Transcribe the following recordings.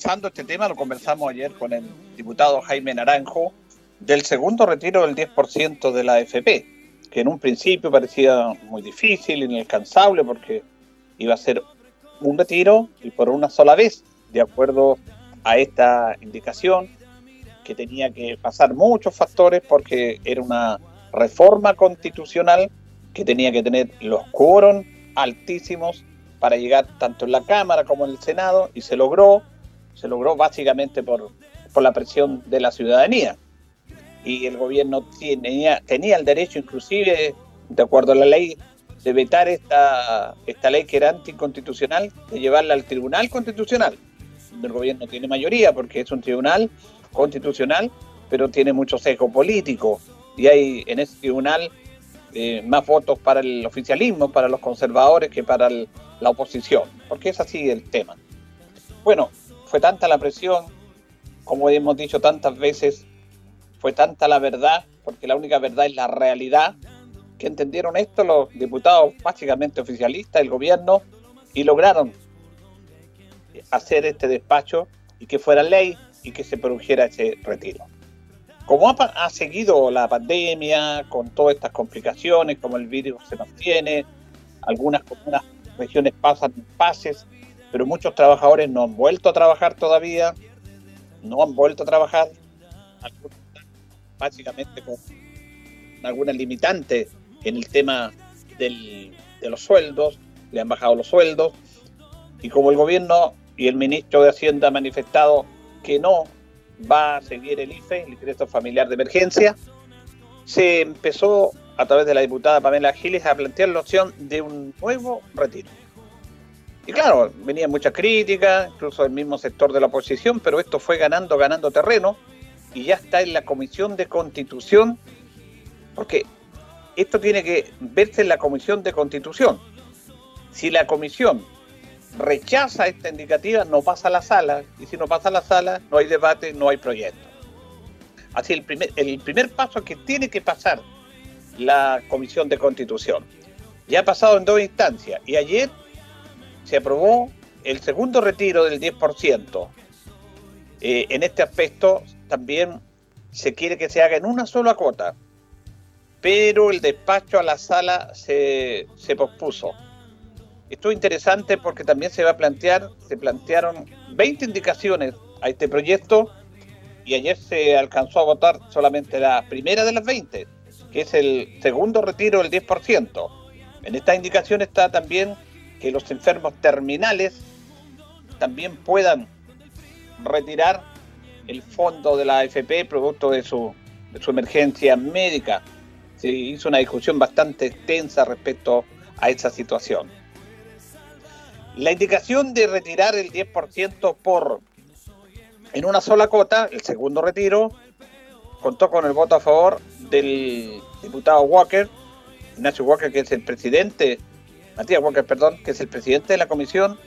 Avanzando este tema, lo conversamos ayer con el diputado Jaime Naranjo, del segundo retiro del 10% de la AFP, que en un principio parecía muy difícil, inalcanzable, porque iba a ser un retiro y por una sola vez, de acuerdo a esta indicación, que tenía que pasar muchos factores porque era una reforma constitucional que tenía que tener los quórum altísimos para llegar tanto en la Cámara como en el Senado y se logró, se logró básicamente por, por la presión de la ciudadanía. Y el gobierno tenía, tenía el derecho inclusive, de acuerdo a la ley, de vetar esta, esta ley que era anticonstitucional, de llevarla al Tribunal Constitucional. El gobierno tiene mayoría porque es un tribunal constitucional, pero tiene mucho sesgo político. Y hay en ese tribunal eh, más votos para el oficialismo, para los conservadores, que para la oposición, porque es así el tema. Bueno, fue tanta la presión, como hemos dicho tantas veces, fue tanta la verdad, porque la única verdad es la realidad, que entendieron esto los diputados básicamente oficialistas, el gobierno, y lograron hacer este despacho y que fuera ley y que se produjera ese retiro. Como ha, seguido la pandemia, con todas estas complicaciones, como el virus se mantiene, algunas, algunas regiones pasan pases, pero muchos trabajadores no han vuelto a trabajar todavía, no han vuelto a trabajar, básicamente con algunas limitantes en el tema de los sueldos, le han bajado los sueldos, y como el gobierno y el ministro de Hacienda han manifestado que no va a seguir el IFE, el ingreso familiar de emergencia. Se empezó a través de la diputada Pamela Giles a plantear la opción de un nuevo retiro. Y claro, venía mucha crítica, incluso del mismo sector de la oposición, pero esto fue ganando, ganando terreno y ya está en la Comisión de Constitución, porque esto tiene que verse en la Comisión de Constitución. Si la Comisión rechaza esta indicativa, no pasa a la sala, y si no pasa a la sala, no hay debate, no hay proyecto. Así el primer, el primer paso que tiene que pasar la Comisión de Constitución. Ya ha pasado en dos instancias y ayer se aprobó el segundo retiro del 10%. Eh, en este aspecto también se quiere que se haga en una sola cuota, pero el despacho a la sala se, se pospuso esto es interesante porque también se va a plantear, se plantearon 20 indicaciones a este proyecto y ayer se alcanzó a votar solamente la primera de las 20, que es el segundo retiro del 10%. En esta indicación está también que los enfermos terminales también puedan retirar el fondo de la AFP producto de su, su emergencia médica. Se hizo una discusión bastante extensa respecto a esa situación. La indicación de retirar el 10% por en una sola cota, el segundo retiro, contó con el voto a favor del diputado Walker, Ignacio Walker, que es el presidente, Matías Walker, perdón, que es el presidente de la comisión,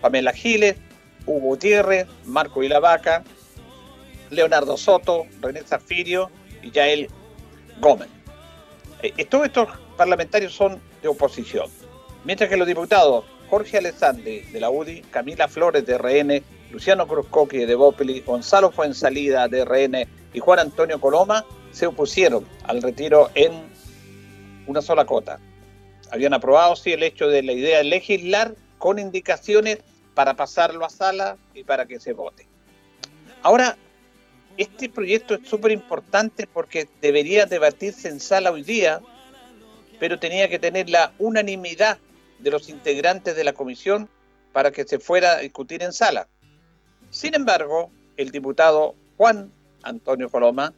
Pamela Giles, Hugo Gutiérrez, Marco Vilavaca, Leonardo Soto, René Zafirio y Yael Gómez. Eh, todos estos parlamentarios son de oposición, mientras que los diputados Jorge Alessandri de la UDI, Camila Flores de RN, Luciano Cruzcoqui de Bopeli, Gonzalo Fuensalida de RN y Juan Antonio Coloma se opusieron al retiro en una sola cota. Habían aprobado, sí, el hecho de la idea de legislar con indicaciones para pasarlo a sala y para que se vote. Ahora, este proyecto es súper importante porque debería debatirse en sala hoy día, pero tenía que tener la unanimidad de los integrantes de la comisión para que se fuera a discutir en sala. Sin embargo, el diputado Juan Antonio Coloma,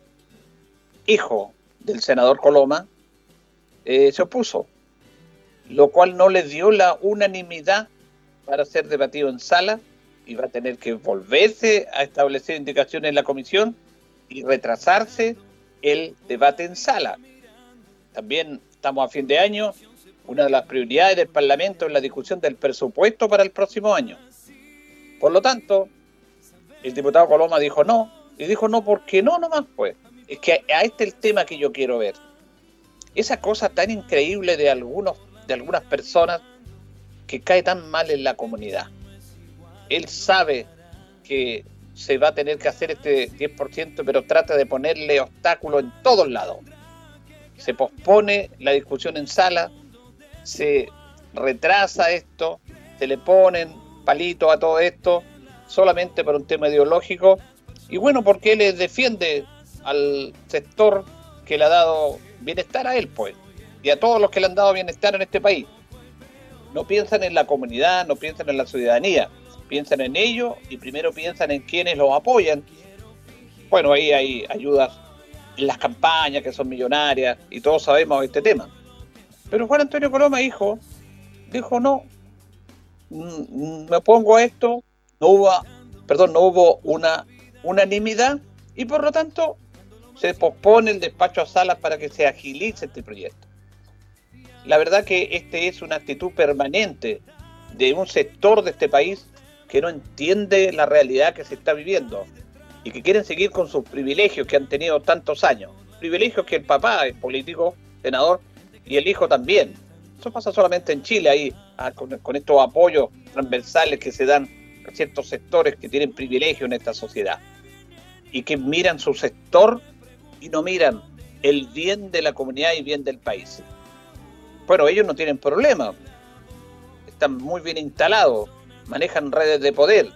hijo del senador Coloma, eh, se opuso, lo cual no le dio la unanimidad para ser debatido en sala y va a tener que volverse a establecer indicaciones en la comisión y retrasarse el debate en sala. También estamos a fin de año, una de las prioridades del Parlamento es la discusión del presupuesto para el próximo año. Por lo tanto, el diputado Coloma dijo no, y dijo no porque no nomás pues. Es que a este es el tema que yo quiero ver. Esa cosa tan increíble de algunos, de algunas personas que cae tan mal en la comunidad. Él sabe que se va a tener que hacer este 10%, pero trata de ponerle obstáculos en todos lados. Se pospone la discusión en sala, se retrasa esto, se le ponen palitos a todo esto, solamente por un tema ideológico, y bueno, porque él defiende al sector que le ha dado bienestar a él, pues, y a todos los que le han dado bienestar en este país. No piensan en la comunidad, no piensan en la ciudadanía, piensan en ellos y primero piensan en quienes los apoyan. Bueno, ahí hay ayudas en las campañas que son millonarias y todos sabemos este tema. Pero Juan Antonio Coloma, hijo, dijo no, mm, me pongo a esto, no hubo, perdón, no hubo una unanimidad y por lo tanto se pospone el despacho a salas para que se agilice este proyecto. La verdad que este es una actitud permanente de un sector de este país que no entiende la realidad que se está viviendo y que quieren seguir con sus privilegios que han tenido tantos años. Privilegios que el papá es político, senador, y el hijo también. Eso pasa solamente en Chile, ahí ah, con, estos apoyos transversales que se dan a ciertos sectores que tienen privilegio en esta sociedad y que miran su sector y no miran el bien de la comunidad y bien del país. Bueno, ellos no tienen problema, están muy bien instalados, manejan redes de poder,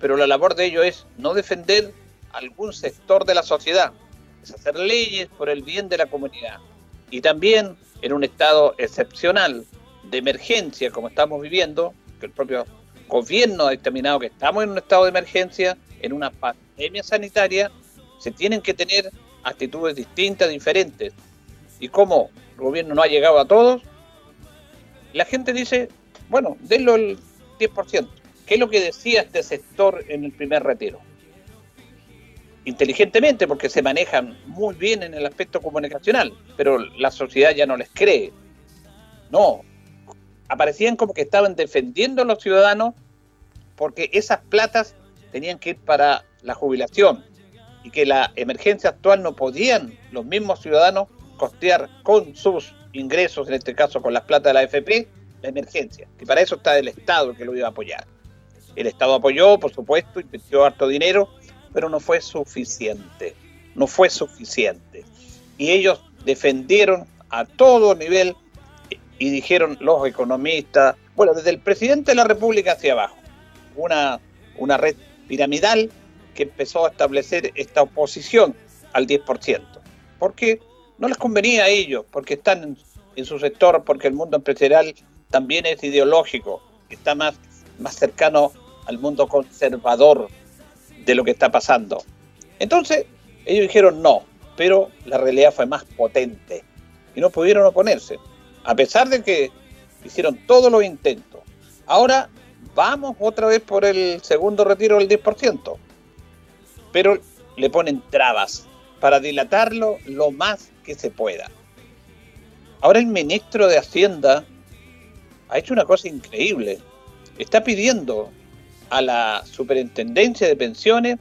pero la labor de ellos es no defender algún sector de la sociedad, es hacer leyes por el bien de la comunidad. Y también en un estado excepcional de emergencia como estamos viviendo, que el propio gobierno ha determinado que estamos en un estado de emergencia, en una pandemia sanitaria, se tienen que tener actitudes distintas, diferentes. Y como el gobierno no ha llegado a todos, la gente dice, bueno, denlo el 10%. ¿Qué es lo que decía este sector en el primer retiro? Inteligentemente, porque se manejan muy bien en el aspecto comunicacional, pero la sociedad ya no les cree. No, aparecían como que estaban defendiendo a los ciudadanos porque esas platas tenían que ir para la jubilación y que la emergencia actual no podían los mismos ciudadanos costear con sus ingresos, en este caso con las plata de la AFP, la emergencia, que para eso está el Estado que lo iba a apoyar. El Estado apoyó, por supuesto, invirtió harto dinero, pero no fue suficiente, no fue suficiente. Y ellos defendieron a todo nivel y dijeron los economistas, bueno, desde el presidente de la República hacia abajo, una, una red piramidal que empezó a establecer esta oposición al 10%. Porque no les convenía a ellos, porque están en, su sector, porque el mundo empresarial también es ideológico, está más, más cercano al mundo conservador de lo que está pasando. Entonces, ellos dijeron no, pero la realidad fue más potente y no pudieron oponerse, a pesar de que hicieron todos los intentos. Ahora vamos otra vez por el segundo retiro del 10%, pero le ponen trabas para dilatarlo lo más que se pueda. Ahora el ministro de Hacienda ha hecho una cosa increíble. Está pidiendo a la superintendencia de pensiones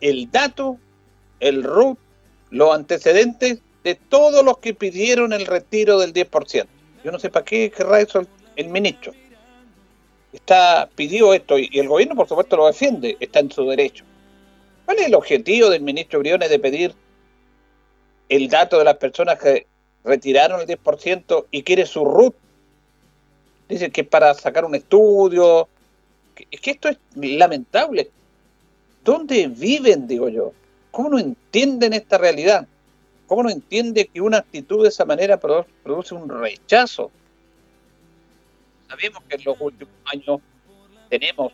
el dato, el RUT, los antecedentes de todos los que pidieron el retiro del 10%. Yo no sé para qué querrá eso el, ministro. Está pidió esto y, el gobierno por supuesto lo defiende, está en su derecho. ¿Cuál es el objetivo del ministro Briones de pedir el dato de las personas que retiraron el 10% y quiere su RUT. Dice que es para sacar un estudio. Es que esto es lamentable. ¿Dónde viven, digo yo? ¿Cómo no entienden esta realidad? ¿Cómo no entiende que una actitud de esa manera produce un rechazo? Sabemos que en los últimos años tenemos,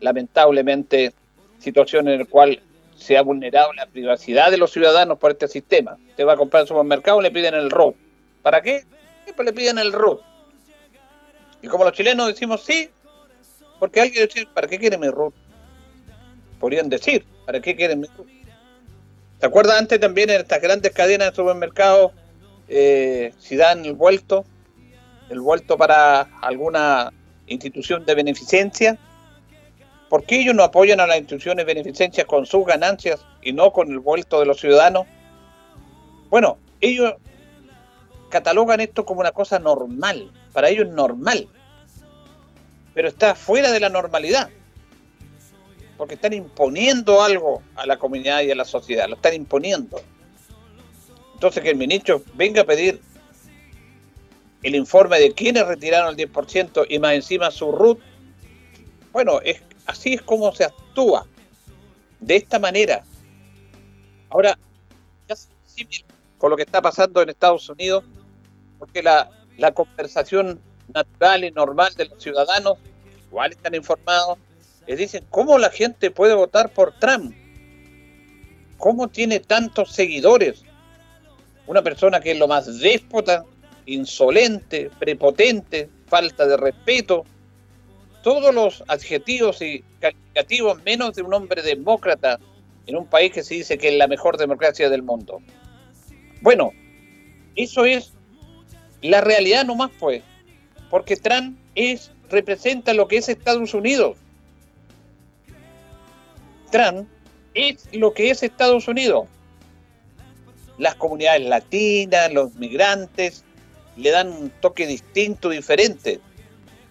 lamentablemente, situaciones en las cuales se ha vulnerado la privacidad de los ciudadanos por este sistema. Usted va a comprar el supermercado y le piden el ROT. ¿Para qué? Pues le piden el ROT. Y como los chilenos decimos sí, porque alguien dice, ¿para qué quiere mi ROT? Podrían decir, ¿para qué quieren mi ROT? ¿Se acuerda antes también en estas grandes cadenas de supermercados eh, si dan el vuelto, el vuelto para alguna institución de beneficencia? ¿Por qué ellos no apoyan a las instituciones de beneficencia con sus ganancias y no con el vuelto de los ciudadanos? Bueno, ellos catalogan esto como una cosa normal, para ellos normal, pero está fuera de la normalidad porque están imponiendo algo a la comunidad y a la sociedad, lo están imponiendo. Entonces que el ministro venga a pedir el informe de quiénes retiraron el 10% y más encima su RUT, bueno, es, así es como se actúa, de esta manera. Ahora, ya con lo que está pasando en Estados Unidos, porque la, la conversación natural y normal de los ciudadanos, igual están informados, les dicen, ¿cómo la gente puede votar por Trump? ¿Cómo tiene tantos seguidores? Una persona que es lo más déspota, insolente, prepotente, falta de respeto, todos los adjetivos y calificativos menos de un hombre demócrata en un país que se dice que es la mejor democracia del mundo. Bueno, eso es la realidad nomás pues, porque Trump es, representa lo que es Estados Unidos. Trump es lo que es Estados Unidos. Las comunidades latinas, los migrantes, le dan un toque distinto, diferente.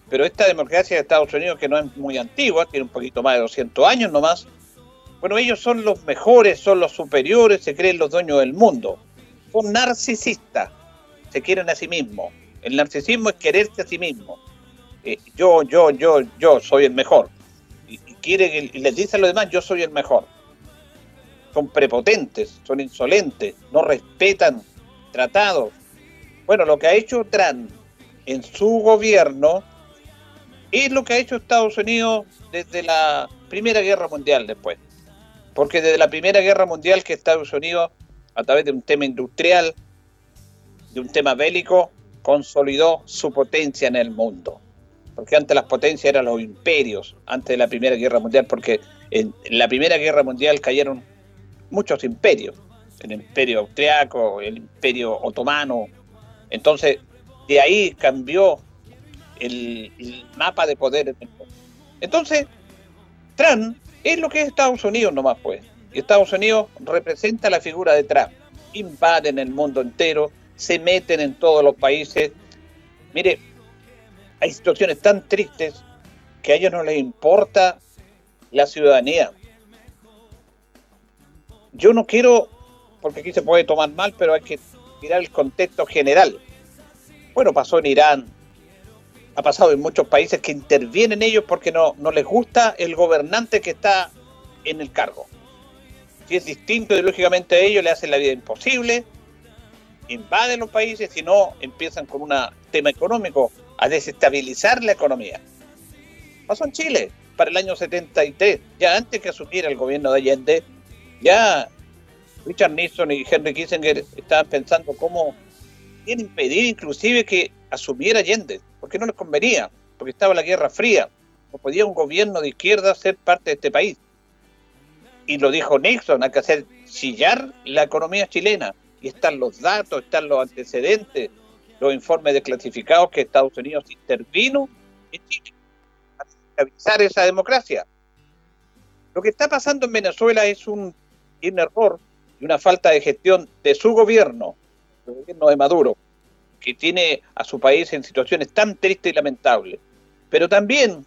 Pero esta democracia de Estados Unidos, que no es muy antigua, tiene un poquito más de 200 años nomás, bueno, ellos son los mejores, son los superiores, se creen los dueños del mundo. Son narcisistas, se quieren a sí mismos. El narcisismo es quererse a sí mismo. Eh, yo, yo, yo, yo soy el mejor quiere que les dice a los demás, yo soy el mejor. Son prepotentes, son insolentes, no respetan tratados. Bueno, lo que ha hecho Trump en su gobierno es lo que ha hecho Estados Unidos desde la Primera Guerra Mundial después. Porque desde la Primera Guerra Mundial que Estados Unidos, a través de un tema industrial, de un tema bélico, consolidó su potencia en el mundo. Porque antes las potencias eran los imperios, antes de la Primera Guerra Mundial, porque en la Primera Guerra Mundial cayeron muchos imperios, el imperio austriaco, el imperio otomano, entonces de ahí cambió el, mapa de poder. Entonces, Trump es lo que es Estados Unidos nomás pues, y Estados Unidos representa la figura de Trump, invaden el mundo entero, se meten en todos los países. Mire, hay situaciones tan tristes que a ellos no les importa la ciudadanía. Yo no quiero, porque aquí se puede tomar mal, pero hay que mirar el contexto general. Bueno, pasó en Irán, ha pasado en muchos países que intervienen ellos porque no, no les gusta el gobernante que está en el cargo. Si es distinto ideológicamente a ellos, le hacen la vida imposible, invaden los países, si no, empiezan con un tema económico a desestabilizar la economía. Pasó en Chile para el año 73, ya antes que asumiera el gobierno de Allende, ya Richard Nixon y Henry Kissinger estaban pensando cómo impedir inclusive que asumiera Allende, porque no les convenía, porque estaba la Guerra Fría, no podía un gobierno de izquierda ser parte de este país. Y lo dijo Nixon, hay que hacer chillar la economía chilena, y están los datos, están los antecedentes, los informes desclasificados que Estados Unidos intervino en Chile para estabilizar esa democracia. Lo que está pasando en Venezuela es un, un error y una falta de gestión de su gobierno, el gobierno de Maduro, que tiene a su país en situaciones tan tristes y lamentables. Pero también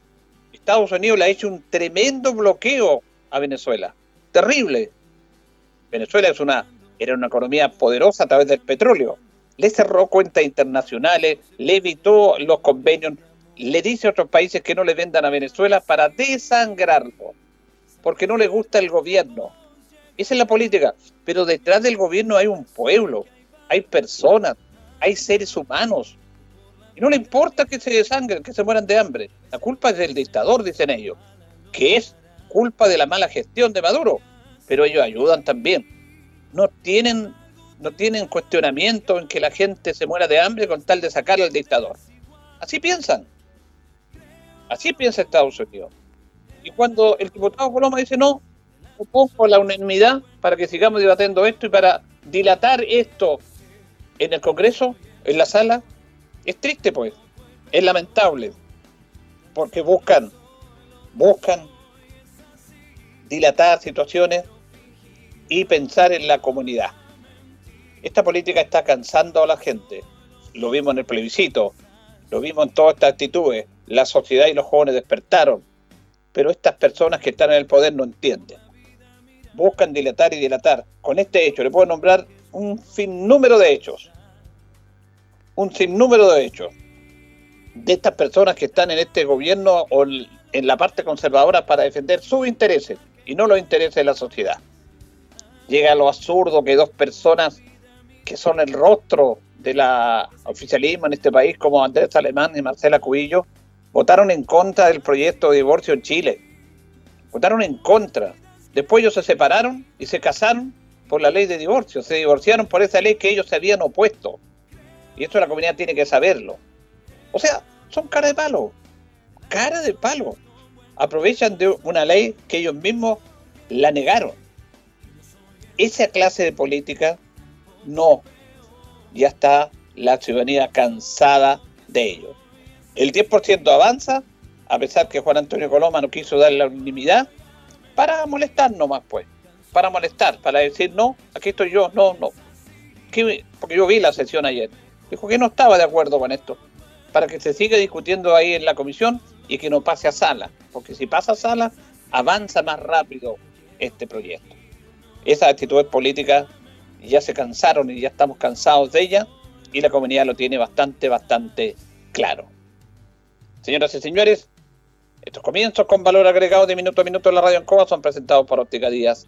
Estados Unidos le ha hecho un tremendo bloqueo a Venezuela. Terrible. Venezuela es una, era una economía poderosa a través del petróleo le cerró cuentas internacionales, le evitó los convenios, le dice a otros países que no le vendan a Venezuela para desangrarlo, porque no le gusta el gobierno. Esa es la política. Pero detrás del gobierno hay un pueblo, hay personas, hay seres humanos. Y no le importa que se desangren, que se mueran de hambre. La culpa es del dictador, dicen ellos, que es culpa de la mala gestión de Maduro. Pero ellos ayudan también. No tienen, no tienen cuestionamiento en que la gente se muera de hambre con tal de sacar al dictador. Así piensan. Así piensa Estados Unidos. Y cuando el diputado Coloma dice no, opongo la unanimidad para que sigamos debatiendo esto y para dilatar esto en el Congreso, en la sala, es triste pues, es lamentable, porque buscan, buscan dilatar situaciones y pensar en la comunidad. Esta política está cansando a la gente, lo vimos en el plebiscito, lo vimos en todas estas actitudes, la sociedad y los jóvenes despertaron, pero estas personas que están en el poder no entienden buscan dilatar y dilatar. Con este hecho le puedo nombrar un sinnúmero de hechos. Un sinnúmero de hechos de estas personas que están en este gobierno o en la parte conservadora para defender sus intereses y no los intereses de la sociedad. Llega a lo absurdo que dos personas que son el rostro de la oficialismo en este país, como Andrés Alemán y Marcela Cubillo, votaron en contra del proyecto de divorcio en Chile. Votaron en contra. Después ellos se separaron y se casaron por la ley de divorcio. Se divorciaron por esa ley que ellos se habían opuesto. Y esto la comunidad tiene que saberlo. O sea, son cara de palo. Cara de palo. Aprovechan de una ley que ellos mismos la negaron. Esa clase de política no. Ya está la ciudadanía cansada de ello. El 10% avanza, a pesar que Juan Antonio Coloma no quiso dar la unanimidad, para molestar nomás, pues. Para molestar, para decir, no, aquí estoy yo, no, no. Porque yo vi la sesión ayer. Dijo que no estaba de acuerdo con esto. Para que se siga discutiendo ahí en la comisión y que no pase a sala. Porque si pasa a sala, avanza más rápido este proyecto. Esas actitudes políticas ya se cansaron y ya estamos cansados de ellas y la comunidad lo tiene bastante, bastante claro. Señoras y señores, estos comienzos con valor agregado de minuto a minuto en la radio en Coba son presentados por Óptica Díaz,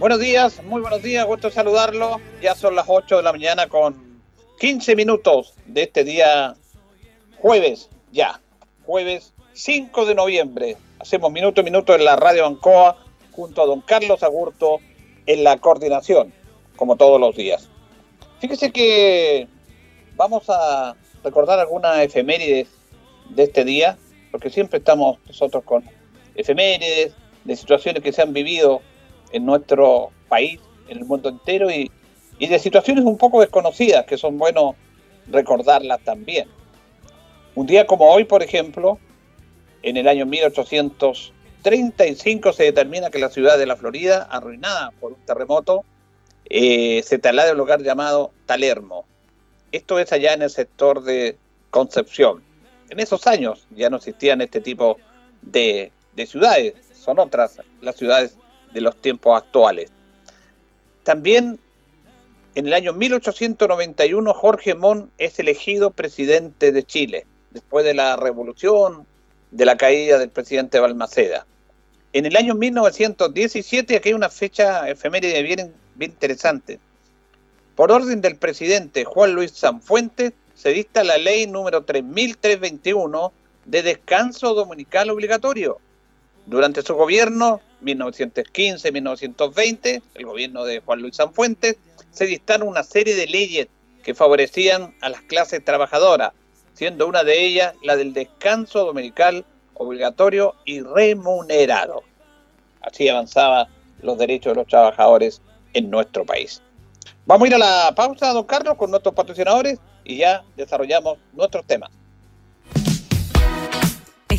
Buenos días, muy buenos días, gusto saludarlo. Ya son las 8 de la mañana con 15 minutos de este día jueves, ya, jueves 5 de noviembre. Hacemos minuto a minuto en la radio Ancoa junto a don Carlos Agurto en la coordinación, como todos los días. Fíjese que vamos a recordar algunas efemérides de este día, porque siempre estamos nosotros con efemérides de situaciones que se han vivido en nuestro país, en el mundo entero, y, y de situaciones un poco desconocidas que son buenos recordarlas también. Un día como hoy, por ejemplo, en el año 1835 se determina que la ciudad de la Florida, arruinada por un terremoto, eh, se traslada a un lugar llamado Talermo. Esto es allá en el sector de Concepción. En esos años ya no existían este tipo de, ciudades, son otras las ciudades de los tiempos actuales. También en el año 1891 Jorge Mon es elegido presidente de Chile, después de la revolución, de la caída del presidente Balmaceda. En el año 1917, aquí hay una fecha efeméride bien, bien interesante. Por orden del presidente Juan Luis Sanfuentes, se dicta la ley número 3321 de descanso dominical obligatorio. Durante su gobierno, 1915-1920, el gobierno de Juan Luis Sanfuentes, se dictaron una serie de leyes que favorecían a las clases trabajadoras, siendo una de ellas la del descanso dominical obligatorio y remunerado. Así avanzaban los derechos de los trabajadores en nuestro país. Vamos a ir a la pausa, don Carlos, con nuestros patrocinadores y ya desarrollamos nuestros temas.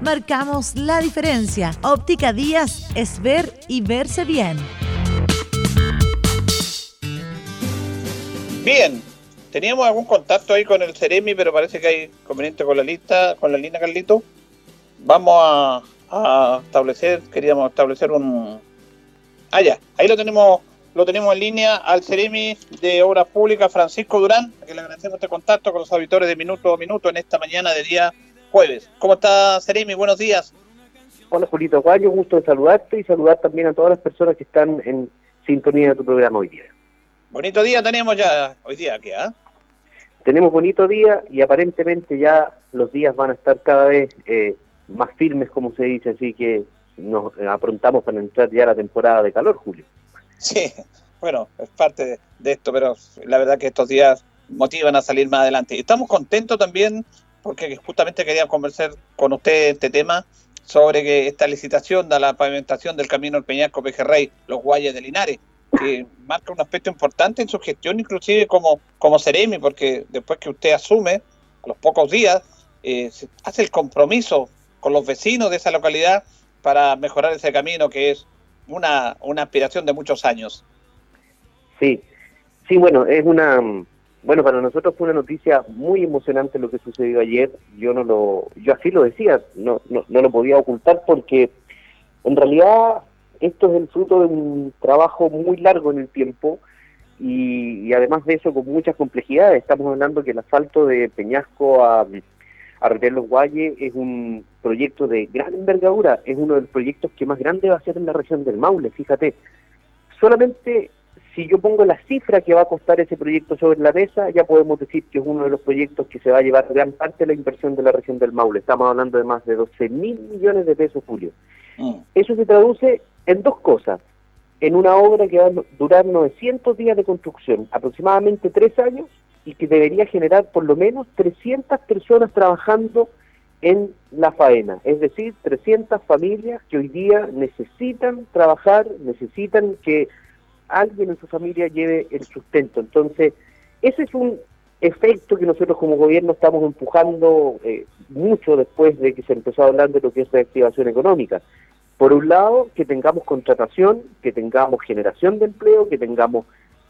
Marcamos la diferencia. Óptica Díaz es ver y verse bien. Bien, teníamos algún contacto ahí con el Ceremi, pero parece que hay conveniente con la lista, con la línea Carlito. Vamos a, a establecer, queríamos establecer un... Ah, ya, ahí lo tenemos lo tenemos en línea al Ceremi de Obras Públicas, Francisco Durán, que le agradecemos este contacto con los auditores de Minuto a Minuto en esta mañana de día jueves. ¿Cómo está Ceremi? Buenos días. Hola Julito Aguayo, gusto de saludarte y saludar también a todas las personas que están en sintonía de tu programa hoy día. Bonito día tenemos ya hoy día aquí, ¿ah? Tenemos bonito día y aparentemente ya los días van a estar cada vez eh, más firmes, como se dice, así que nos aprontamos para entrar ya a la temporada de calor, Julio. Sí, bueno, es parte de, esto, pero la verdad que estos días motivan a salir más adelante. Estamos contentos también porque justamente quería conversar con usted este tema sobre que esta licitación de la pavimentación del camino al Peñasco Pejerrey, los Guayas de Linares, que marca un aspecto importante en su gestión, inclusive como, como Ceremi, porque después que usted asume, a los pocos días, eh, hace el compromiso con los vecinos de esa localidad para mejorar ese camino que es una, una aspiración de muchos años. Sí, sí, bueno, es una, bueno, para nosotros fue una noticia muy emocionante lo que sucedió ayer. Yo no lo, yo así lo decía, no, no, no lo podía ocultar porque en realidad esto es el fruto de un trabajo muy largo en el tiempo y, además de eso con muchas complejidades. Estamos hablando que el asfalto de Peñasco a, a Los Guayes es un proyecto de gran envergadura, es uno de los proyectos que más grande va a ser en la región del Maule, fíjate. Solamente si yo pongo la cifra que va a costar ese proyecto sobre la mesa, ya podemos decir que es uno de los proyectos que se va a llevar gran parte de la inversión de la región del Maule. Estamos hablando de más de 12 mil millones de pesos, Julio. Mm. Eso se traduce en dos cosas. En una obra que va a durar 900 días de construcción, aproximadamente tres años, y que debería generar por lo menos 300 personas trabajando en la faena, es decir, 300 familias que hoy día necesitan trabajar, necesitan que alguien en su familia lleve el sustento. Entonces, ese es un efecto que nosotros como gobierno estamos empujando eh, mucho después de que se empezó a hablar de lo que es reactivación económica. Por un lado, que tengamos contratación, que tengamos generación de empleo, que tengamos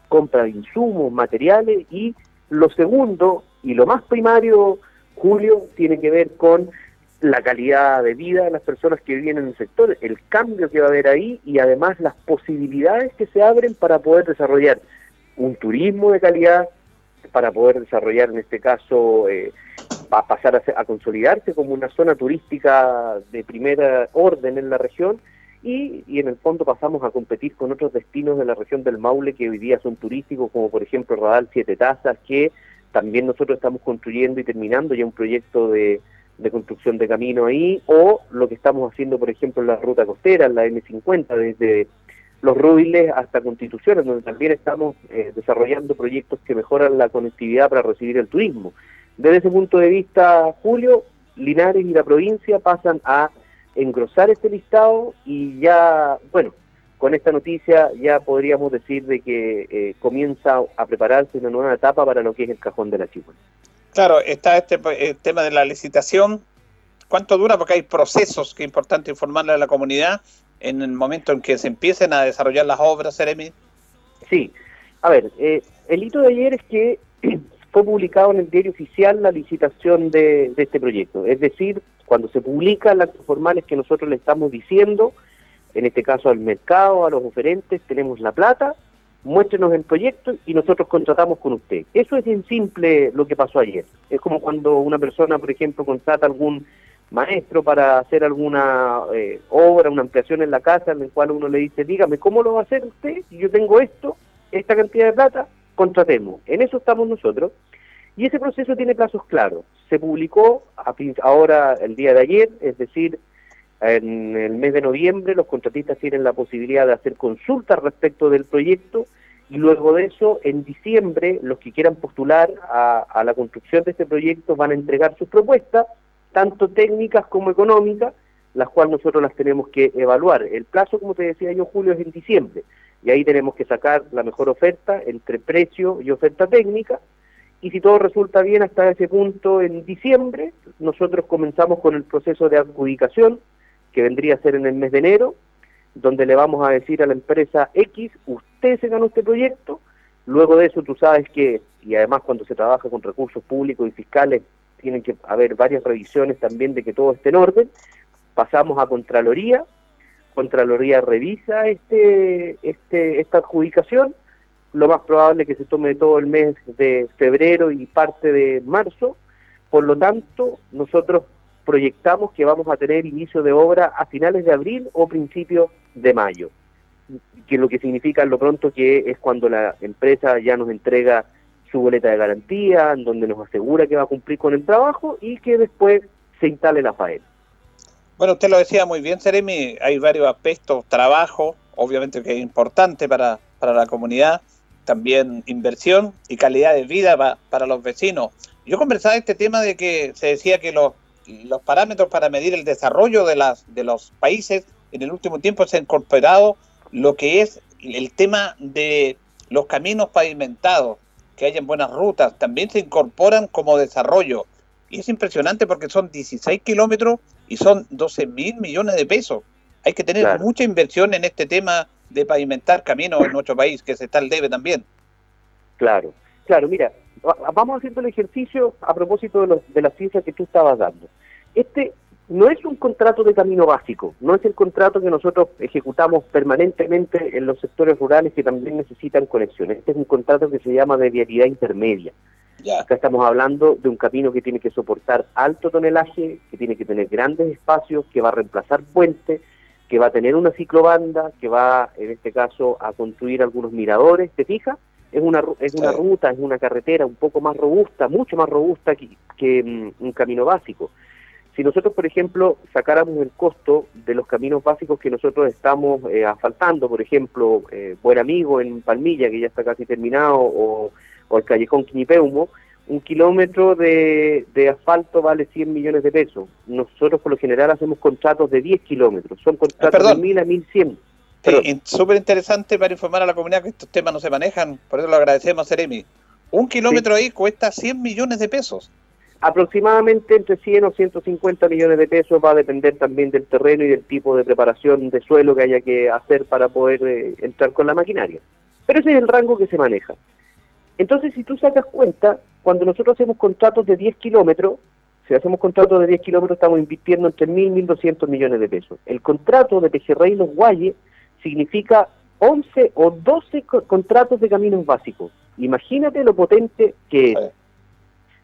compra de insumos, materiales y lo segundo y lo más primario Julio tiene que ver con la calidad de vida de las personas que viven en el sector, el cambio que va a haber ahí y además las posibilidades que se abren para poder desarrollar un turismo de calidad, para poder desarrollar en este caso, eh, a pasar a, a, consolidarse como una zona turística de primera orden en la región y, y, en el fondo pasamos a competir con otros destinos de la región del Maule que hoy día son turísticos, como por ejemplo Radal Siete Tazas, que también nosotros estamos construyendo y terminando ya un proyecto de, construcción de camino ahí, o lo que estamos haciendo, por ejemplo, en la ruta costera, en la M50, desde Los Rubiles hasta Constitución, donde también estamos eh, desarrollando proyectos que mejoran la conectividad para recibir el turismo. Desde ese punto de vista, Julio, Linares y la provincia pasan a engrosar este listado y ya, bueno, con esta noticia ya podríamos decir de que eh, comienza a prepararse una nueva etapa para lo que es el cajón de la chihuahua. Claro, está este el tema de la licitación. ¿Cuánto dura? Porque hay procesos que es importante informarle a la comunidad en el momento en que se empiecen a desarrollar las obras, Seremi. Sí, a ver, eh, el hito de ayer es que fue publicado en el diario oficial la licitación de, de este proyecto. Es decir, cuando se publican las formales que nosotros le estamos diciendo, en este caso al mercado, a los oferentes, tenemos la plata, muéstrenos el proyecto y nosotros contratamos con usted. Eso es en simple lo que pasó ayer. Es como cuando una persona, por ejemplo, contrata algún maestro para hacer alguna eh, obra, una ampliación en la casa, en el cual uno le dice, dígame, ¿cómo lo va a hacer usted? Yo tengo esto, esta cantidad de plata, contratemos. En eso estamos nosotros. Y ese proceso tiene plazos claros. Se publicó ahora el día de ayer, es decir, en el mes de noviembre los contratistas tienen la posibilidad de hacer consultas respecto del proyecto y luego de eso, en diciembre, los que quieran postular a, la construcción de este proyecto van a entregar sus propuestas, tanto técnicas como económicas, las cuales nosotros las tenemos que evaluar. El plazo, como te decía yo, Julio, es en diciembre, y ahí tenemos que sacar la mejor oferta entre precio y oferta técnica, y si todo resulta bien hasta ese punto en diciembre, nosotros comenzamos con el proceso de adjudicación, que vendría a ser en el mes de enero, donde le vamos a decir a la empresa X, usted se ganó este proyecto, luego de eso tú sabes que, y además cuando se trabaja con recursos públicos y fiscales, tienen que haber varias revisiones también de que todo esté en orden, pasamos a Contraloría, Contraloría revisa este, este, esta adjudicación, lo más probable es que se tome todo el mes de febrero y parte de marzo, por lo tanto, nosotros proyectamos que vamos a tener inicio de obra a finales de abril o principios de mayo, que lo que significa lo pronto que es cuando la empresa ya nos entrega su boleta de garantía, en donde nos asegura que va a cumplir con el trabajo y que después se instale la faena. Bueno, usted lo decía muy bien, Seremi, hay varios aspectos, trabajo, obviamente que es importante para, para la comunidad, también inversión y calidad de vida para los vecinos. Yo conversaba este tema de que se decía que los los parámetros para medir el desarrollo de, las, de los países en el último tiempo se ha incorporado lo que es el tema de los caminos pavimentados, que hayan buenas rutas, también se incorporan como desarrollo. Y es impresionante porque son 16 kilómetros y son 12 mil millones de pesos. Hay que tener mucha inversión en este tema de pavimentar caminos en nuestro país, que se está el debe también. Claro, claro, mira, vamos haciendo el ejercicio a propósito de, de la ciencia que tú estabas dando. Este no es un contrato de camino básico, no es el contrato que nosotros ejecutamos permanentemente en los sectores rurales que también necesitan conexiones. Este es un contrato que se llama de vialidad intermedia. Acá estamos hablando de un camino que tiene que soportar alto tonelaje, que tiene que tener grandes espacios, que va a reemplazar puentes, que va a tener una ciclobanda, que va, en este caso, a construir algunos miradores, ¿te fijas? Es una, es una ruta, es una carretera un poco más robusta, mucho más robusta que, que mm, un camino básico. Si nosotros, por ejemplo, sacáramos el costo de los caminos básicos que nosotros estamos eh, asfaltando, por ejemplo, eh, Buen Amigo en Palmilla, que ya está casi terminado, o, el Callejón Quinipeumo, un kilómetro de, asfalto vale 100 millones de pesos. Nosotros, por lo general, hacemos contratos de 10 kilómetros. Son contratos de 1.000 a 1.100. Sí, súper interesante para informar a la comunidad que estos temas no se manejan, por eso lo agradecemos, Seremi. Un kilómetro ahí cuesta 100 millones de pesos. Aproximadamente entre 100 o 150 millones de pesos va a depender también del terreno y del tipo de preparación de suelo que haya que hacer para poder eh, entrar con la maquinaria. Pero ese es el rango que se maneja. Entonces, si tú sacas cuenta, cuando nosotros hacemos contratos de 10 kilómetros, si hacemos contratos de 10 kilómetros estamos invirtiendo entre 1.000 y 1.200 millones de pesos. El contrato de Pejerrey Los Guayes significa 11 o 12 contratos de caminos básicos. Imagínate lo potente que es.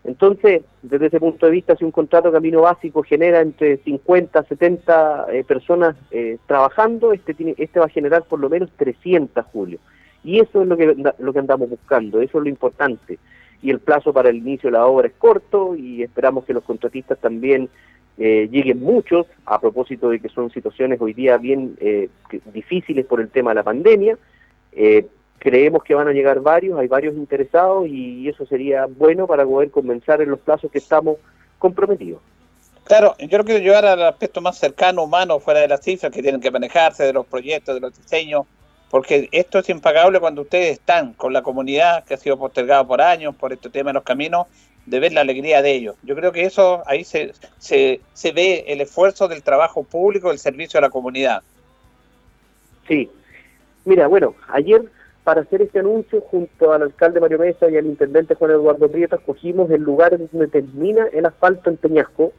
Entonces, desde ese punto de vista, si un contrato camino básico genera entre 50 70 eh, personas eh, trabajando, este, tiene, este va a generar por lo menos 300, Julio. Y eso es lo que, lo andamos buscando, eso es lo importante. Y el plazo para el inicio de la obra es corto y esperamos que los contratistas también eh, lleguen muchos, a propósito de que son situaciones hoy día bien difíciles por el tema de la pandemia. Creemos que van a llegar varios, hay varios interesados y eso sería bueno para poder comenzar en los plazos que estamos comprometidos. Claro, yo lo quiero llevar al aspecto más cercano, humano, fuera de las cifras que tienen que manejarse, de los proyectos, de los diseños, porque esto es impagable cuando ustedes están con la comunidad que ha sido postergada por años por este tema de los caminos, de ver la alegría de ellos. Yo creo que eso ahí se, se, se ve el esfuerzo del trabajo público, el servicio a la comunidad. Sí, mira, bueno, ayer para hacer este anuncio, junto al alcalde Mario Mesa y al intendente Juan Eduardo Prieto, escogimos el lugar donde termina el asfalto en Peñasco,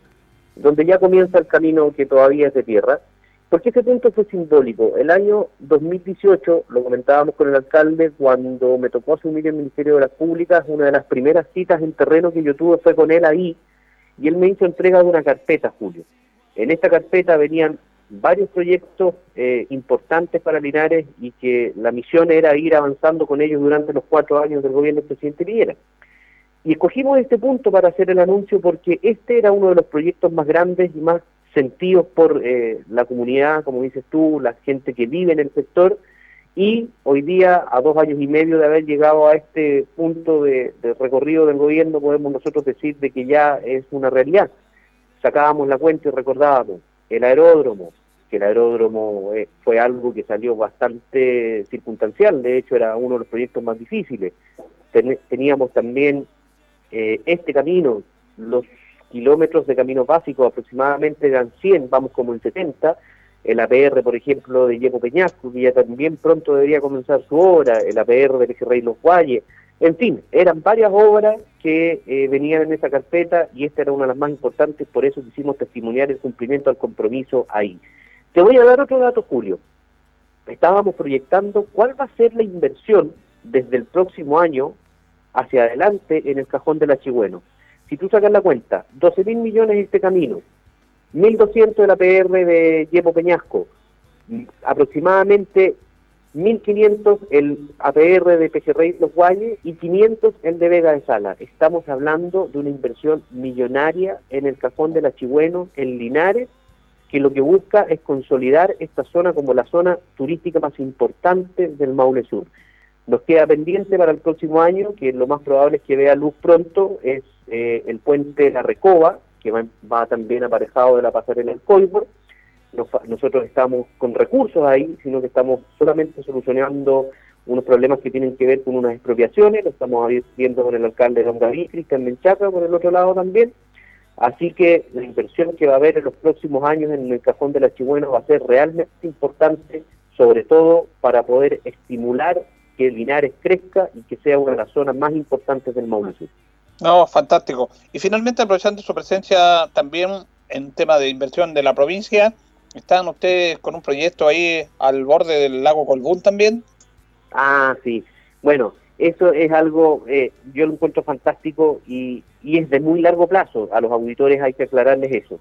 donde ya comienza el camino que todavía es de tierra, porque ese punto fue simbólico. El año 2018, lo comentábamos con el alcalde, cuando me tocó asumir el Ministerio de las Públicas, una de las primeras citas en terreno que yo tuve fue con él ahí, y él me hizo entrega de una carpeta, Julio. En esta carpeta venían varios proyectos eh, importantes para Linares y que la misión era ir avanzando con ellos durante los cuatro años del gobierno del presidente Piñera. Y escogimos este punto para hacer el anuncio porque este era uno de los proyectos más grandes y más sentidos por eh, la comunidad, como dices tú, la gente que vive en el sector, y hoy día, a dos años y medio de haber llegado a este punto de, de recorrido del gobierno, podemos nosotros decir de que ya es una realidad. Sacábamos la cuenta y recordábamos, el aeródromo, que el aeródromo eh, fue algo que salió bastante circunstancial, de hecho era uno de los proyectos más difíciles. teníamos también eh, este camino, los kilómetros de camino básico aproximadamente eran 100, vamos como en 70, el APR, por ejemplo, de Yepo Peñasco, que ya también pronto debería comenzar su obra, el APR de Rey Los Guayes, en fin, eran varias obras que eh, venían en esa carpeta y esta era una de las más importantes, por eso quisimos testimoniar el cumplimiento al compromiso ahí. Te voy a dar otro dato, Julio. Estábamos proyectando cuál va a ser la inversión desde el próximo año hacia adelante en el cajón del Achigüeno. Si tú sacas la cuenta, 12 mil millones este camino, 1.200 de la PR de Yepo Peñasco, aproximadamente 1.500 el APR de Pejerrey Los Guayes y 500 el de Vega de Sala. Estamos hablando de una inversión millonaria en el cajón del Achigüeno, en Linares, que lo que busca es consolidar esta zona como la zona turística más importante del Maule Sur. Nos queda pendiente para el próximo año, que lo más probable es que vea luz pronto, es eh, el puente La Recoba, que va, también aparejado de la pasarela del Coibor, nosotros estamos con recursos ahí, sino que estamos solamente solucionando unos problemas que tienen que ver con unas expropiaciones, lo estamos viendo con el alcalde de Don David, Cristian Menchaca, por el otro lado también. Así que la inversión que va a haber en los próximos años en el cajón de la Chigüena va a ser realmente importante, sobre todo para poder estimular que Linares crezca y que sea una de las zonas más importantes del Maule. No, fantástico. Y finalmente, aprovechando su presencia también en tema de inversión de la provincia, ¿Están ustedes con un proyecto ahí al borde del lago Colbún también? Ah, sí. Bueno, eso es algo, eh, yo lo encuentro fantástico y, y es de muy largo plazo. A los auditores hay que aclararles eso.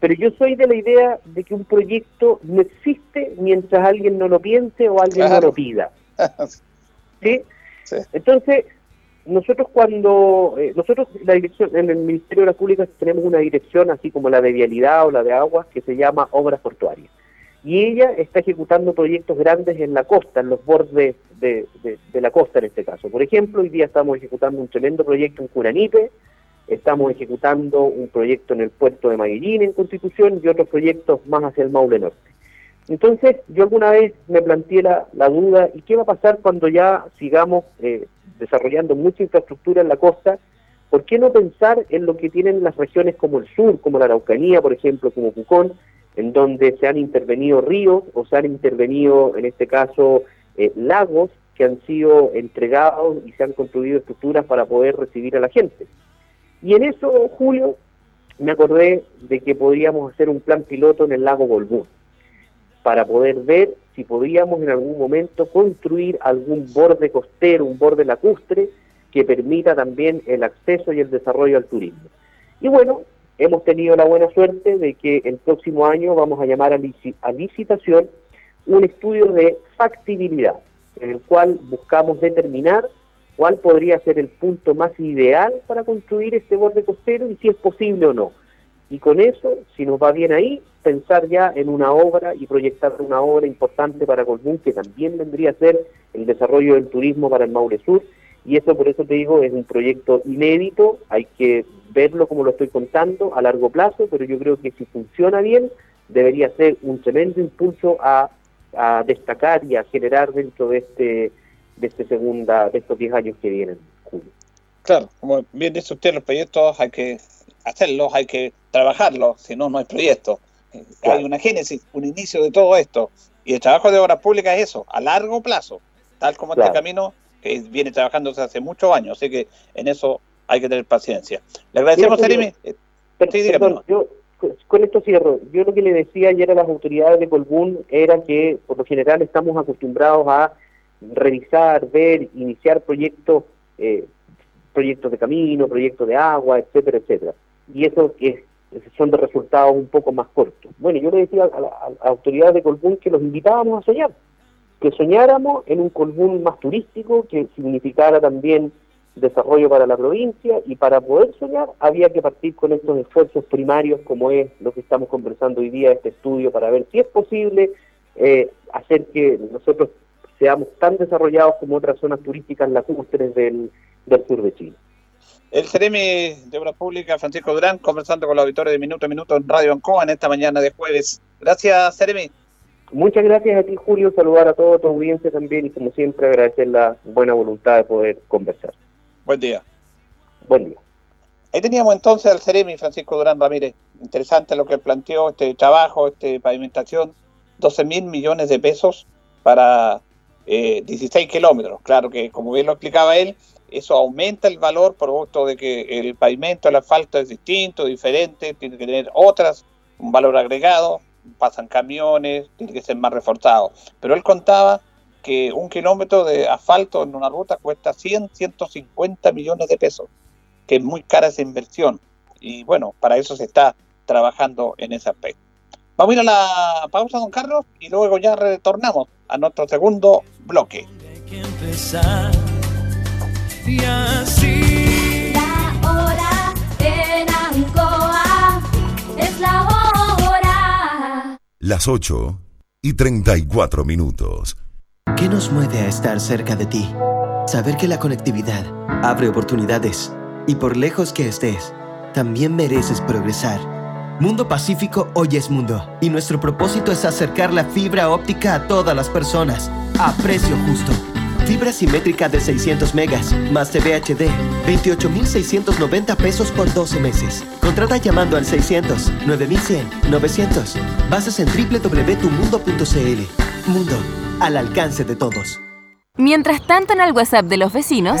Pero yo soy de la idea de que un proyecto no existe mientras alguien no lo piense o alguien no lo pida. ¿Sí? ¿Sí? Entonces, nosotros cuando, eh, nosotros la dirección, en el Ministerio de las Públicas tenemos una dirección así como la de vialidad o la de aguas que se llama Obras Portuarias. Y ella está ejecutando proyectos grandes en la costa, en los bordes de, de, la costa en este caso. Por ejemplo, hoy día estamos ejecutando un tremendo proyecto en Curanipe, estamos ejecutando un proyecto en el puerto de Maguillín en Constitución y otros proyectos más hacia el Maule Norte. Entonces, yo alguna vez me planteé la, duda, ¿y qué va a pasar cuando ya sigamos eh, desarrollando mucha infraestructura en la costa, ¿por qué no pensar en lo que tienen las regiones como el sur, como la Araucanía, por ejemplo, como Pucón, en donde se han intervenido ríos o se han intervenido, en este caso, eh, lagos que han sido entregados y se han construido estructuras para poder recibir a la gente? Y en eso, Julio, me acordé de que podríamos hacer un plan piloto en el lago Golbún para poder ver si podíamos en algún momento construir algún borde costero, un borde lacustre, que permita también el acceso y el desarrollo al turismo. Y bueno, hemos tenido la buena suerte de que el próximo año vamos a llamar a, a licitación un estudio de factibilidad, en el cual buscamos determinar cuál podría ser el punto más ideal para construir este borde costero y si es posible o no. Y con eso, si nos va bien ahí, pensar ya en una obra y proyectar una obra importante para Colbún, que también vendría a ser el desarrollo del turismo para el Maule Sur Y eso, por eso te digo, es un proyecto inédito, hay que verlo como lo estoy contando a largo plazo, pero yo creo que si funciona bien, debería ser un tremendo impulso a, destacar y a generar dentro de este de este segunda de estos 10 años que vienen. Claro, como bien dice usted, los proyectos hay que hacerlos, hay que trabajarlos, si no, no hay proyecto. Hay una génesis, un inicio de todo esto. Y el trabajo de obras públicas es eso, a largo plazo, tal como este camino que viene trabajándose hace muchos años. Así que en eso hay que tener paciencia. Le agradecemos, Serimi. Eh, yo con esto cierro. Yo lo que le decía ayer a las autoridades de Colbún era que por lo general estamos acostumbrados a revisar, ver, iniciar proyectos, eh, proyectos de camino, proyectos de agua, etcétera, etcétera. Y eso que son de resultados un poco más cortos. Bueno, yo le decía a, las autoridades de Colbún que los invitábamos a soñar, que soñáramos en un Colbún más turístico, que significara también desarrollo para la provincia y para poder soñar había que partir con estos esfuerzos primarios como es lo que estamos conversando hoy día, este estudio, para ver si es posible eh, hacer que nosotros seamos tan desarrollados como otras zonas turísticas lacustres del sur de Chile. El Ceremi de Obras Públicas, Francisco Durán, conversando con los auditores de Minuto a Minuto en Radio Ancoa en esta mañana de jueves. Gracias, Ceremi. Muchas gracias a ti, Julio. Saludar a toda tu audiencia también y, como siempre, agradecer la buena voluntad de poder conversar. Buen día. Buen día. Ahí teníamos entonces al Ceremi, Francisco Durán Ramírez. Interesante lo que planteó, este trabajo, este pavimentación, 12 mil millones de pesos para 16 eh, kilómetros. Claro que, como bien lo explicaba él, eso aumenta el valor por gusto de que el pavimento, el asfalto es distinto, diferente, tiene que tener otras, un valor agregado, pasan camiones, tiene que ser más reforzado. Pero él contaba que un kilómetro de asfalto en una ruta cuesta 100, 150 millones de pesos, que es muy cara esa inversión. Y bueno, para eso se está trabajando en ese aspecto. Vamos a ir a la pausa, don Carlos, y luego ya retornamos a nuestro segundo bloque. La hora en Ancoa es la hora. Las 8 y 34 minutos. ¿Qué nos mueve a estar cerca de ti? Saber que la conectividad abre oportunidades y por lejos que estés, también mereces progresar. Mundo Pacífico hoy es mundo y nuestro propósito es acercar la fibra óptica a todas las personas a precio justo. Fibra simétrica de 600 megas más TV HD, 28,690 pesos por 12 meses. Contrata llamando al 600 9100 900. Bases en www.tumundo.cl. Mundo al alcance de todos. Mientras tanto en el WhatsApp de los vecinos...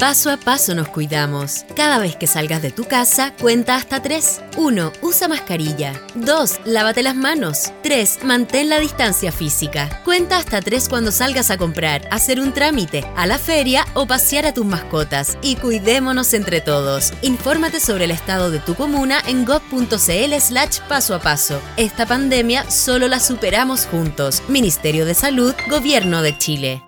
Paso a paso nos cuidamos. Cada vez que salgas de tu casa, cuenta hasta 3. 1. Usa mascarilla. 2. Lávate las manos. 3. Mantén la distancia física. Cuenta hasta 3 cuando salgas a comprar, hacer un trámite, a la feria o pasear a tus mascotas. Y cuidémonos entre todos. Infórmate sobre el estado de tu comuna en gov.cl slash paso a paso. Esta pandemia solo la superamos juntos. Ministerio de Salud, Gobierno de Chile.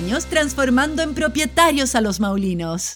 transformando en propietarios a los maulinos.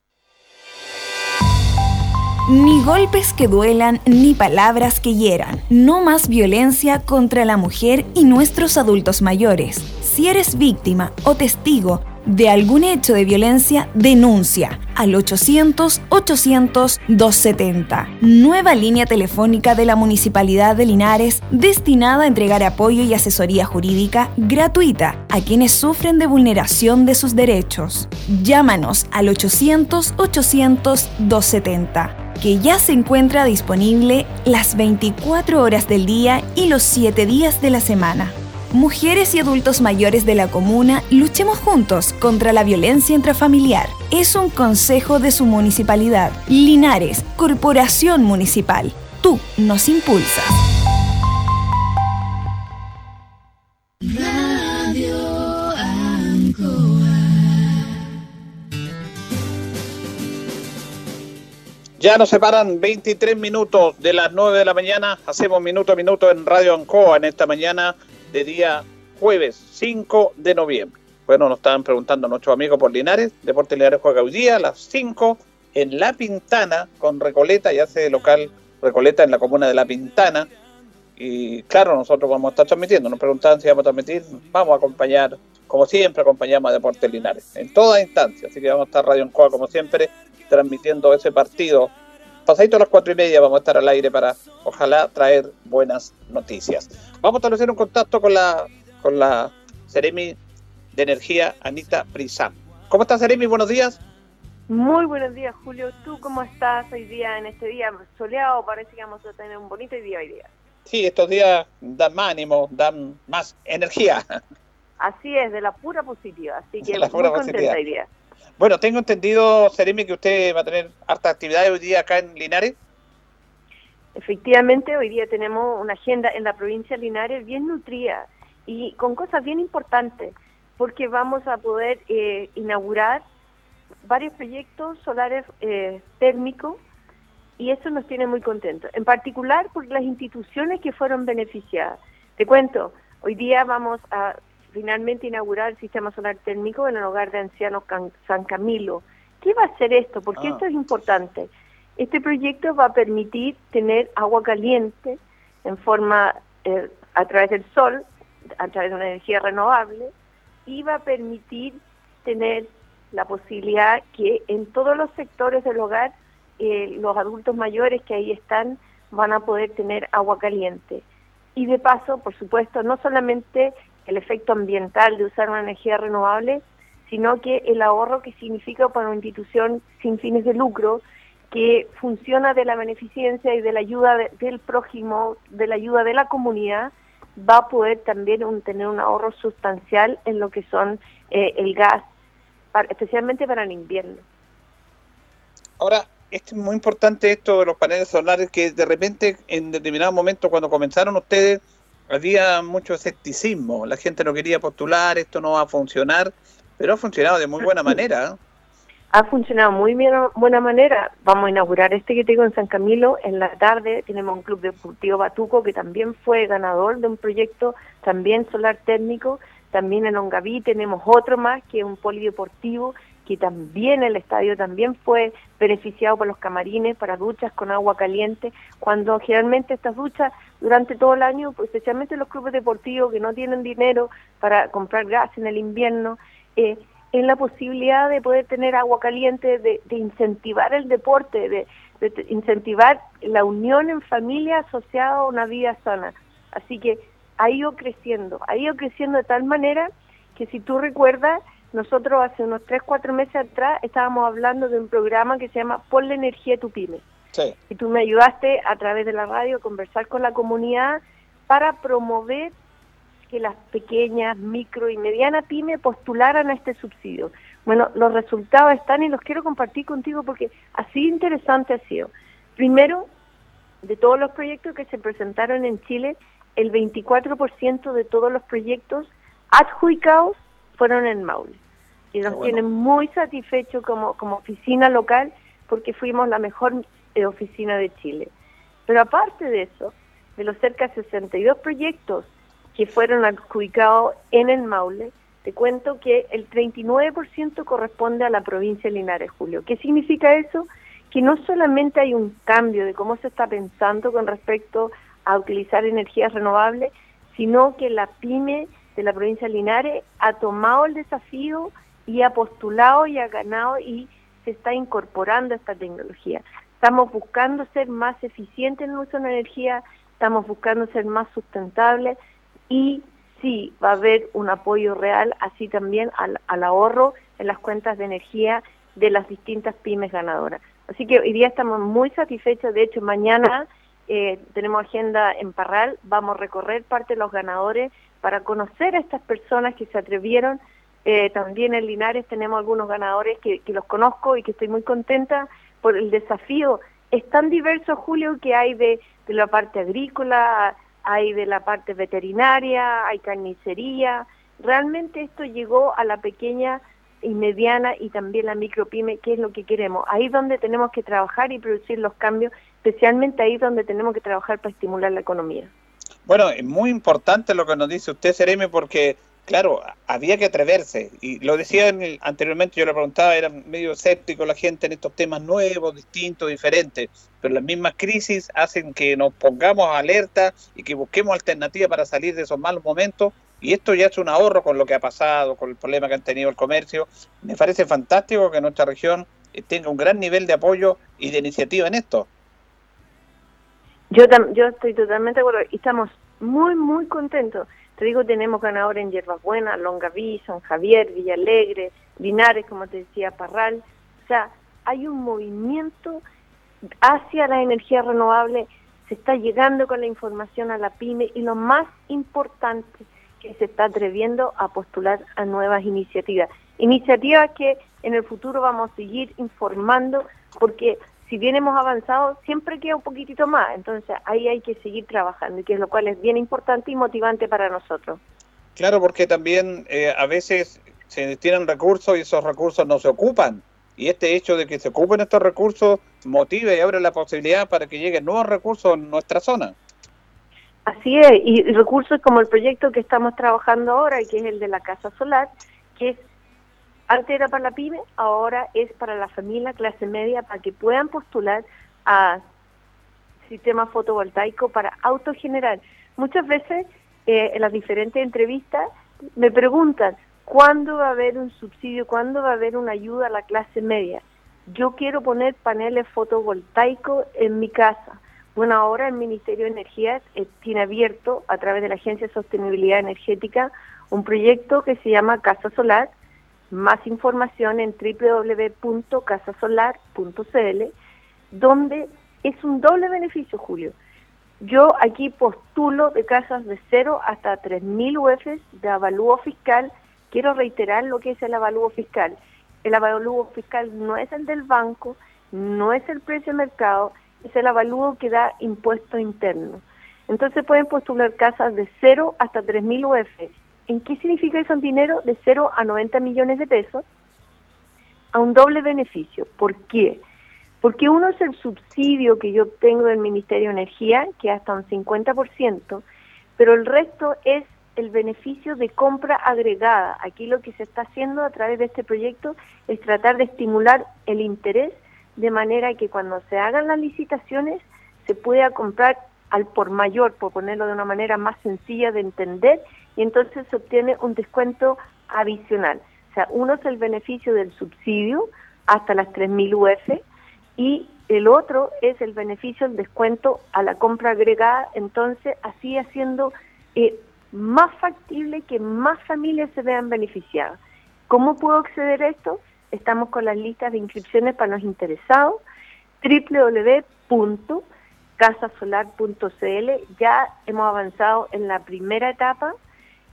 Ni golpes que duelan, ni palabras que hieran. No más violencia contra la mujer y nuestros adultos mayores. Si eres víctima o testigo de algún hecho de violencia, denuncia al 800-800-270. Nueva línea telefónica de la Municipalidad de Linares destinada a entregar apoyo y asesoría jurídica gratuita a quienes sufren de vulneración de sus derechos. Llámanos al 800-800-270 que ya se encuentra disponible las 24 horas del día y los 7 días de la semana. Mujeres y adultos mayores de la comuna, luchemos juntos contra la violencia intrafamiliar. Es un consejo de su municipalidad. Linares, Corporación Municipal. Tú nos impulsas. Ya nos separan 23 minutos de las 9 de la mañana. Hacemos minuto a minuto en Radio Ancoa en esta mañana de día jueves 5 de noviembre. Bueno, nos estaban preguntando nuestros amigos por Linares. Deporte Linares juega hoy día a las 5 en La Pintana con Recoleta y hace local Recoleta en la comuna de La Pintana. Y claro, nosotros vamos a estar transmitiendo. Nos preguntaban si vamos a transmitir. Vamos a acompañar, como siempre, acompañamos a Deportes Linares en toda instancia. Así que vamos a estar Radio Encoa, como siempre, transmitiendo ese partido. Pasadito a las cuatro y media vamos a estar al aire para, ojalá, traer buenas noticias. Vamos a establecer un contacto con la, con la Seremi de Energía, Anita Prisam. ¿Cómo estás, Seremi? Buenos días. Muy buenos días, Julio. ¿Tú cómo estás hoy día en este día soleado? Parece que vamos a tener un bonito día hoy día. Sí, estos días dan más ánimo, dan más energía. Así es, de la pura positiva. Así que La muy pura contenta positiva. hoy día. Bueno, tengo entendido, Seremi, que usted va a tener harta actividad hoy día acá en Linares. Efectivamente, hoy día tenemos una agenda en la provincia de Linares bien nutrida y con cosas bien importantes, porque vamos a poder eh, inaugurar varios proyectos solares eh, térmicos y eso nos tiene muy contentos, en particular por las instituciones que fueron beneficiadas. Te cuento, hoy día vamos a finalmente inaugurar el sistema solar térmico en el hogar de ancianos Can- San Camilo. ¿Qué va a hacer esto? Porque Ah. esto es importante. Este proyecto va a permitir tener agua caliente en forma eh, a través del sol, a través de una energía renovable, y va a permitir tener la posibilidad que en todos los sectores del hogar eh, los adultos mayores que ahí están van a poder tener agua caliente. Y de paso, por supuesto, no solamente el efecto ambiental de usar una energía renovable, sino que el ahorro que significa para una institución sin fines de lucro que funciona de la beneficencia y de la ayuda de- del prójimo, de la ayuda de la comunidad, va a poder también un- tener un ahorro sustancial en lo que son eh, el gas, especialmente para el invierno. Ahora, es muy importante esto de los paneles solares, que de repente en determinado momento cuando comenzaron ustedes había mucho escepticismo, la gente no quería postular, esto no va a funcionar, pero ha funcionado de muy buena manera. ¿eh? ha funcionado muy bien, buena manera. Vamos a inaugurar este que tengo en San Camilo. En la tarde tenemos un club deportivo Batuco que también fue ganador de un proyecto también solar térmico. También en Ongaví tenemos otro más que es un polideportivo que también el estadio también fue beneficiado por los camarines para duchas con agua caliente, cuando generalmente estas duchas durante todo el año, pues, especialmente los clubes deportivos que no tienen dinero para comprar gas en el invierno, eh, es la posibilidad de poder tener agua caliente, de, de incentivar el deporte, de, de incentivar la unión en familia asociada a una vida sana. Así que ha ido creciendo, ha ido creciendo de tal manera que si tú recuerdas, nosotros hace unos 3, 4 meses atrás estábamos hablando de un programa que se llama Ponle energía a tu pyme. Sí. Y tú me ayudaste a través de la radio a conversar con la comunidad para promover que las pequeñas, micro y medianas pymes postularan a este subsidio. Bueno, los resultados están y los quiero compartir contigo porque así interesante ha sido. Primero, de todos los proyectos que se presentaron en Chile, el 24% de todos los proyectos adjudicados fueron en Maule. Y nos bueno. tienen muy satisfechos como, como oficina local porque fuimos la mejor eh, oficina de Chile. Pero aparte de eso, de los cerca de 62 proyectos que fueron adjudicados en el Maule, te cuento que el 39% corresponde a la provincia de Linares, Julio. ¿Qué significa eso? Que no solamente hay un cambio de cómo se está pensando con respecto a utilizar energías renovables, sino que la pyme de la provincia de Linares ha tomado el desafío y ha postulado y ha ganado y se está incorporando a esta tecnología. Estamos buscando ser más eficientes en el uso de la energía, estamos buscando ser más sustentables y sí va a haber un apoyo real, así también al, ahorro en las cuentas de energía de las distintas pymes ganadoras. Así que hoy día estamos muy satisfechos, de hecho mañana eh, tenemos agenda en Parral, vamos a recorrer parte de los ganadores para conocer a estas personas que se atrevieron. Eh, también en Linares tenemos algunos ganadores que, los conozco y que estoy muy contenta por el desafío. Es tan diverso, Julio, que hay de, de la parte agrícola, hay de la parte veterinaria, hay carnicería. Realmente esto llegó a la pequeña y mediana y también la micropyme, que es lo que queremos. Ahí es donde tenemos que trabajar y producir los cambios, especialmente ahí es donde tenemos que trabajar para estimular la economía. Bueno, es muy importante lo que nos dice usted, Sereme, porque claro, había que atreverse. Y lo decía anteriormente, yo le preguntaba, era medio escéptico la gente en estos temas nuevos, distintos, diferentes. Pero las mismas crisis hacen que nos pongamos alerta y que busquemos alternativas para salir de esos malos momentos. Y esto ya es un ahorro con lo que ha pasado, con el problema que han tenido el comercio. Me parece fantástico que nuestra región eh, tenga un gran nivel de apoyo y de iniciativa en esto. Yo, yo estoy totalmente de acuerdo y estamos muy, muy contentos te digo, tenemos ganadores en Hierbas Buenas, Longaví, San Javier, Villalegre, Linares, como te decía, Parral. O sea, hay un movimiento hacia la energía renovable, se está llegando con la información a la pyme y lo más importante, que se está atreviendo a postular a nuevas iniciativas. Iniciativas que en el futuro vamos a seguir informando porque si bien hemos avanzado, siempre queda un poquitito más. Entonces ahí hay que seguir trabajando, y que es lo cual es bien importante y motivante para nosotros. Claro, porque también eh, a veces se tienen recursos y esos recursos no se ocupan. Y este hecho de que se ocupen estos recursos motiva y abre la posibilidad para que lleguen nuevos recursos en nuestra zona. Así es, y recursos como el proyecto que estamos trabajando ahora, que es el de la casa solar, que es antes era para la pyme, ahora es para la familia clase media para que puedan postular a sistema fotovoltaico para autogenerar. Muchas veces eh, en las diferentes entrevistas me preguntan, ¿cuándo va a haber un subsidio? ¿Cuándo va a haber una ayuda a la clase media? Yo quiero poner paneles fotovoltaicos en mi casa. Bueno, ahora el Ministerio de Energía eh, tiene abierto a través de la Agencia de Sostenibilidad Energética un proyecto que se llama Casa Solar, más información en www.casasolar.cl, donde es un doble beneficio, Julio. Yo aquí postulo de casas de 0 hasta 3.000 UF de avalúo fiscal. Quiero reiterar lo que es el avalúo fiscal. El avalúo fiscal no es el del banco, no es el precio de mercado, es el avalúo que da impuesto interno. Entonces pueden postular casas de 0 hasta 3.000 UF ¿En qué significa eso en dinero? De 0 a 90 millones de pesos a un doble beneficio. ¿Por qué? Porque uno es el subsidio que yo obtengo del Ministerio de Energía, que es hasta un 50%, pero el resto es el beneficio de compra agregada. Aquí lo que se está haciendo a través de este proyecto es tratar de estimular el interés de manera que cuando se hagan las licitaciones se pueda comprar al por mayor, por ponerlo de una manera más sencilla de entender, y entonces se obtiene un descuento adicional. O sea, uno es el beneficio del subsidio hasta las 3.000 UF y el otro es el beneficio del descuento a la compra agregada, entonces así haciendo eh, más factible que más familias se vean beneficiadas. ¿Cómo puedo acceder a esto? Estamos con las listas de inscripciones para los interesados, www.casasolar.cl. Ya hemos avanzado en la primera etapa,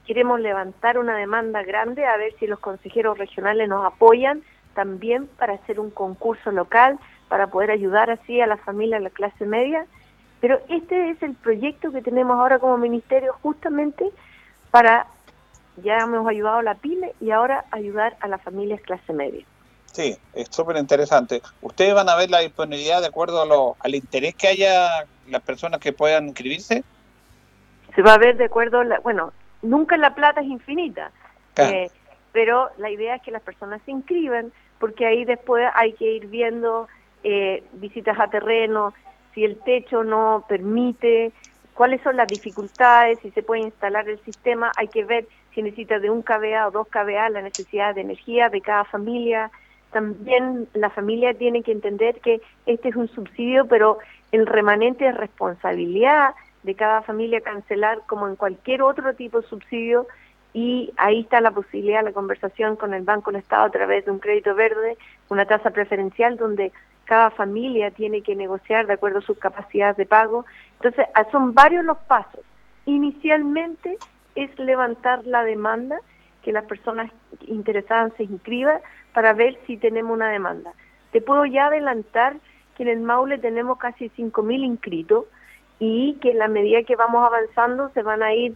queremos levantar una demanda grande, a ver si los consejeros regionales nos apoyan también para hacer un concurso local, para poder ayudar así a la familia, a la clase media. Pero este es el proyecto que tenemos ahora como ministerio justamente para, ya hemos ayudado a la PYME y ahora ayudar a las familias clase media. Sí, es súper interesante. ¿Ustedes van a ver la disponibilidad de acuerdo a lo, al interés que haya las personas que puedan inscribirse? Se va a ver de acuerdo, la, bueno, nunca la plata es infinita. Eh, pero la idea es que las personas se inscriban, porque ahí después hay que ir viendo eh, visitas a terreno, si el techo no permite, cuáles son las dificultades, si se puede instalar el sistema, hay que ver si necesita de un KVA o dos KVA, la necesidad de energía de cada familia. También la familia tiene que entender que este es un subsidio, pero el remanente es responsabilidad de cada familia cancelar como en cualquier otro tipo de subsidio y ahí está la posibilidad, la conversación con el Banco del Estado a través de un crédito verde, una tasa preferencial donde cada familia tiene que negociar de acuerdo a sus capacidades de pago. Entonces, ah, son varios los pasos. Inicialmente es levantar la demanda, que las personas interesadas se inscriban para ver si tenemos una demanda. Te puedo ya adelantar que en el Maule tenemos casi 5.000 inscritos y que en la medida que vamos avanzando se van a ir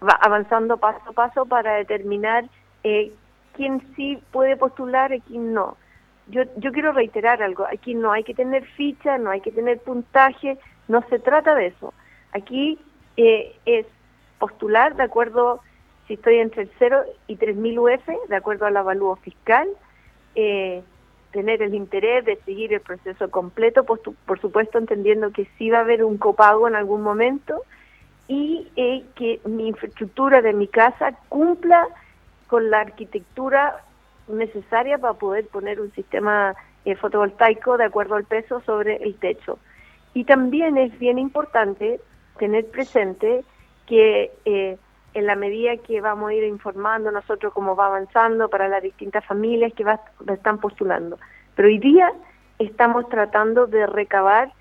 avanzando paso a paso para determinar eh, quién sí puede postular y quién no. Yo, yo quiero reiterar algo, aquí no hay que tener ficha, no hay que tener puntaje, no se trata de eso. Aquí eh, es postular de acuerdo, si estoy entre el 0 y 3.000 UF, de acuerdo al avalúo fiscal, eh, tener el interés de seguir el proceso completo, por, por, supuesto entendiendo que sí va a haber un copago en algún momento y eh, que mi infraestructura de mi casa cumpla con la arquitectura necesaria para poder poner un sistema eh, fotovoltaico de acuerdo al peso sobre el techo. Y también es bien importante tener presente que eh, en la medida que vamos a ir informando nosotros cómo va avanzando para las distintas familias que va, están postulando. Pero hoy día estamos tratando de recabar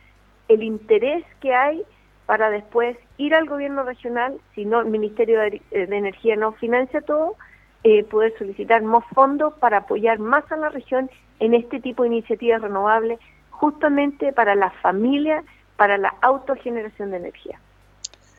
el interés que hay para después ir al gobierno regional, si no el Ministerio de, eh, Energía no financia todo, eh, poder solicitar más fondos para apoyar más a la región en este tipo de iniciativas renovables, justamente para las familias, para la autogeneración de energía.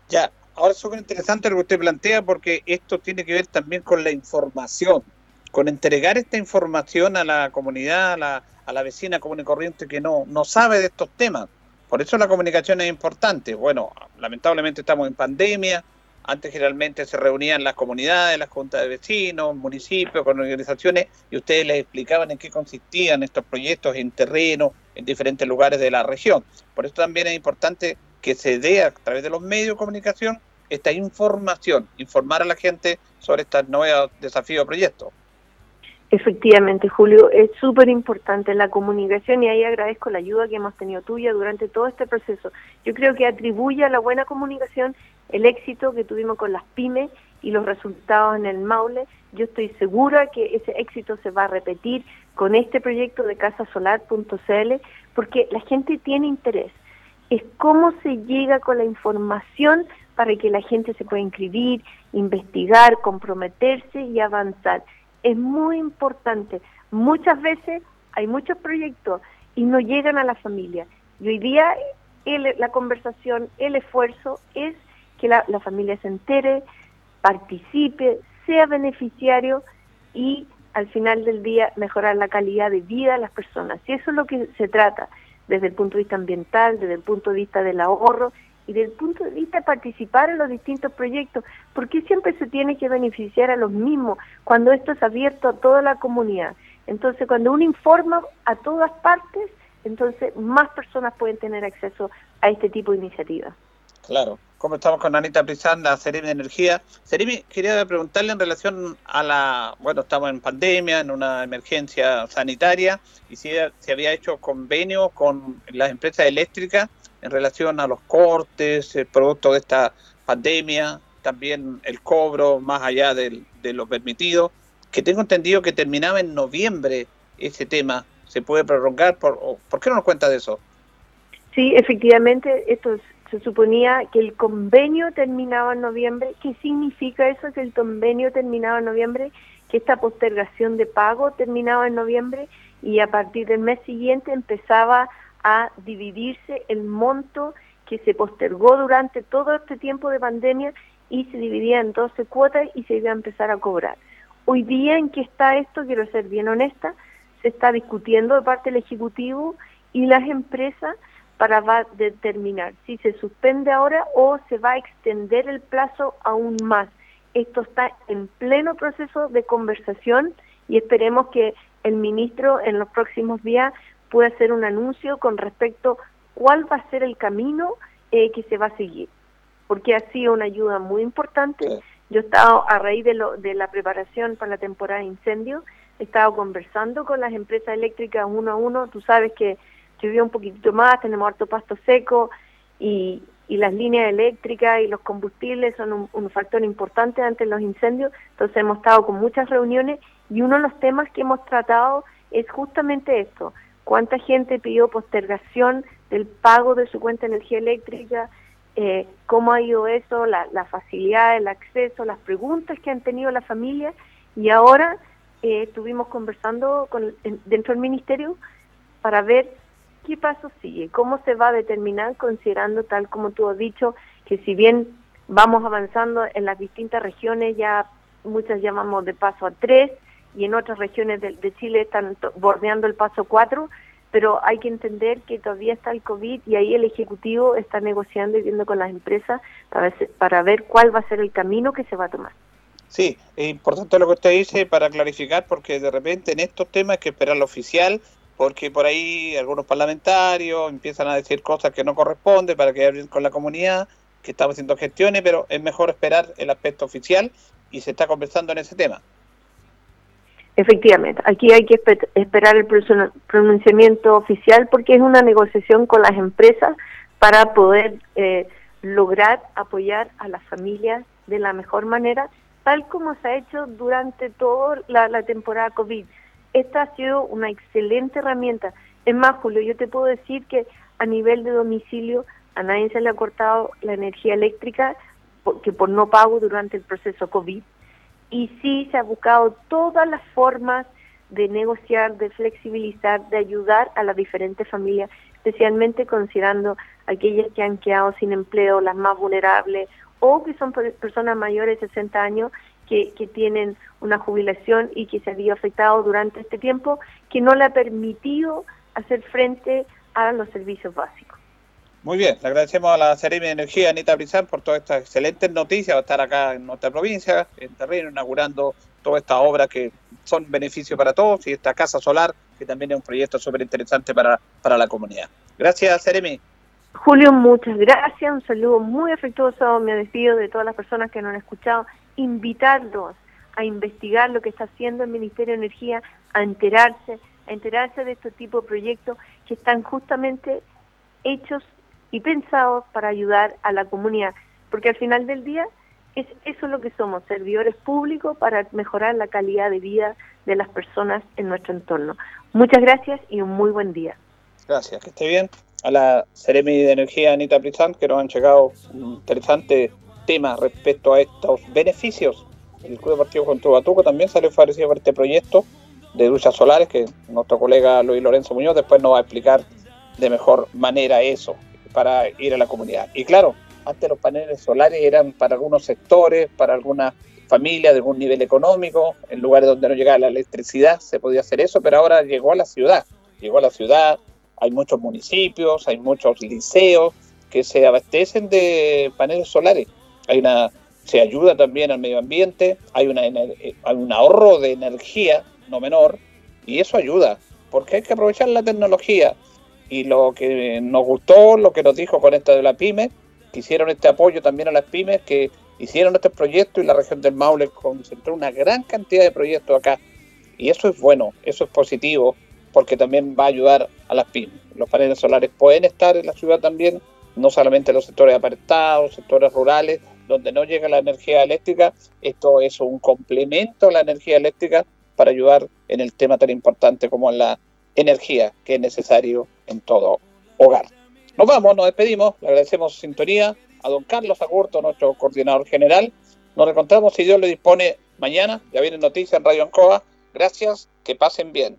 Ya, ahora es súper interesante lo que usted plantea porque esto tiene que ver también con la información, con entregar esta información a la comunidad, a la, a la vecina común y corriente que no, no sabe de estos temas. Por eso la comunicación es importante. Bueno, lamentablemente estamos en pandemia. Antes generalmente se reunían las comunidades, las juntas de vecinos, municipios, con organizaciones, y ustedes les explicaban en qué consistían estos proyectos en terreno, en diferentes lugares de la región. Por eso también es importante que se dé a través de los medios de comunicación esta información, informar a la gente sobre estos nuevos desafíos o proyectos. Efectivamente, Julio, es súper importante la comunicación y ahí agradezco la ayuda que hemos tenido tuya durante todo este proceso. Yo creo que atribuye a la buena comunicación el éxito que tuvimos con las pymes y los resultados en el Maule. Yo estoy segura que ese éxito se va a repetir con este proyecto de casasolar.cl porque la gente tiene interés es cómo se llega con la información para que la gente se pueda inscribir, investigar, comprometerse y avanzar. Es muy importante. Muchas veces hay muchos proyectos y no llegan a la familia. Y hoy día la conversación, el esfuerzo es que la, la familia se entere, participe, sea beneficiario y al final del día mejorar la calidad de vida de las personas. Y eso es lo que se trata desde el punto de vista ambiental, desde el punto de vista del ahorro y desde el punto de vista de participar en los distintos proyectos, porque siempre se tiene que beneficiar a los mismos cuando esto es abierto a toda la comunidad. Entonces, cuando uno informa a todas partes, entonces más personas pueden tener acceso a este tipo de iniciativas. Claro. Como estamos con Anita Prizán, la Seremi de Energía. Seremi, quería preguntarle en relación a la, bueno, estamos en pandemia, en una emergencia sanitaria, y si se había hecho convenio con las empresas eléctricas en relación a los cortes, el producto de esta pandemia, también el cobro más allá de lo permitido, que tengo entendido que terminaba en noviembre ese tema. ¿Se puede prolongar? ¿Por, ¿por qué no nos cuenta de eso? Sí, efectivamente, esto es se suponía que el convenio terminaba en noviembre. ¿Qué significa eso, que el convenio terminaba en noviembre? Que esta postergación de pago terminaba en noviembre y a partir del mes siguiente empezaba a dividirse el monto que se postergó durante todo este tiempo de pandemia y se dividía en 12 cuotas y se iba a empezar a cobrar. Hoy día en que está esto, quiero ser bien honesta, se está discutiendo de parte del Ejecutivo y las empresas para determinar si se suspende ahora o se va a extender el plazo aún más. esto está en pleno proceso de conversación y esperemos que el ministro en los próximos días pueda hacer un anuncio con respecto cuál va a ser el camino eh, que se va a seguir, porque ha sido una ayuda muy importante. Yo he estado, a raíz de, lo, de la preparación para la temporada de incendios, he estado conversando con las empresas eléctricas uno a uno. Tú sabes que llovió un poquitito más, tenemos harto pasto seco y, y las líneas eléctricas y los combustibles son un, factor importante ante los incendios. Entonces hemos estado con muchas reuniones y uno de los temas que hemos tratado es justamente esto. ¿Cuánta gente pidió postergación del pago de su cuenta de energía eléctrica? Eh, ¿Cómo ha ido eso? La, facilidad, el acceso, las preguntas que han tenido la familia. Y ahora eh, estuvimos conversando con, dentro del ministerio para ver ¿qué paso sigue? ¿Cómo se va a determinar considerando, tal como tú has dicho, que si bien vamos avanzando en las distintas regiones, ya muchas llamamos de paso a tres y en otras regiones de, Chile están bordeando el paso cuatro, pero hay que entender que todavía está el COVID y ahí el Ejecutivo está negociando y viendo con las empresas para ver, para ver cuál va a ser el camino que se va a tomar. Sí, es importante lo que usted dice para clarificar, porque de repente en estos temas hay que esperar lo oficial porque por ahí algunos parlamentarios empiezan a decir cosas que no corresponden para que hablen con la comunidad, que estamos haciendo gestiones, pero es mejor esperar el aspecto oficial y se está conversando en ese tema. Efectivamente, aquí hay que esperar el pronunciamiento oficial porque es una negociación con las empresas para poder eh, lograr apoyar a las familias de la mejor manera, tal como se ha hecho durante toda la temporada COVID esta ha sido una excelente herramienta. Es más, Julio, yo te puedo decir que a nivel de domicilio a nadie se le ha cortado la energía eléctrica porque por no pago durante el proceso COVID y sí se ha buscado todas las formas de negociar, de flexibilizar, de ayudar a las diferentes familias, especialmente considerando aquellas que han quedado sin empleo, las más vulnerables o que son personas mayores de 60 años que, tienen una jubilación y que se había afectado durante este tiempo, que no le ha permitido hacer frente a los servicios básicos. Muy bien, le agradecemos a la Seremi de Energía, Anita Brizán, por todas estas excelentes noticias. Va a estar acá en nuestra provincia, en terreno, inaugurando toda esta obra que son beneficios para todos y esta casa solar, que también es un proyecto súper interesante para, para la comunidad. Gracias, Seremi. Julio, muchas gracias. Un saludo muy afectuoso. Me despido de todas las personas que nos han escuchado invitarlos a investigar lo que está haciendo el Ministerio de Energía, a enterarse, a enterarse de este tipo de proyectos que están justamente hechos y pensados para ayudar a la comunidad, porque al final del día es eso lo que somos, servidores públicos para mejorar la calidad de vida de las personas en nuestro entorno. Muchas gracias y un muy buen día. Gracias, que esté bien. A la Seremi de Energía Anita Prizán, que nos han llegado interesante tema respecto a estos beneficios. El Club Deportivo con Batuco también salió favorecido por este proyecto de duchas solares que nuestro colega Luis Lorenzo Muñoz después nos va a explicar de mejor manera eso para ir a la comunidad. Y claro, antes los paneles solares eran para algunos sectores, para algunas familias de algún nivel económico, en lugares donde no llegaba la electricidad se podía hacer eso, pero ahora llegó a la ciudad, llegó a la ciudad, hay muchos municipios, hay muchos liceos que se abastecen de paneles solares hay una, se ayuda también al medio ambiente, hay, una, hay un ahorro de energía no menor y eso ayuda, porque hay que aprovechar la tecnología. Y lo que nos gustó, lo que nos dijo con esta de la PYME, que hicieron este apoyo también a las pymes, que hicieron este proyecto y la región del Maule concentró una gran cantidad de proyectos acá. Y eso es bueno, eso es positivo, porque también va a ayudar a las pymes. Los paneles solares pueden estar en la ciudad también, no solamente en los sectores apartados, sectores rurales, donde no llega la energía eléctrica, esto es un complemento a la energía eléctrica para ayudar en el tema tan importante como la energía que es necesario en todo hogar. Nos vamos, nos despedimos, le agradecemos su sintonía a don Carlos Agurto, nuestro coordinador general. Nos encontramos, si Dios le dispone, mañana. Ya viene noticia en Radio Ancoa. Gracias, que pasen bien.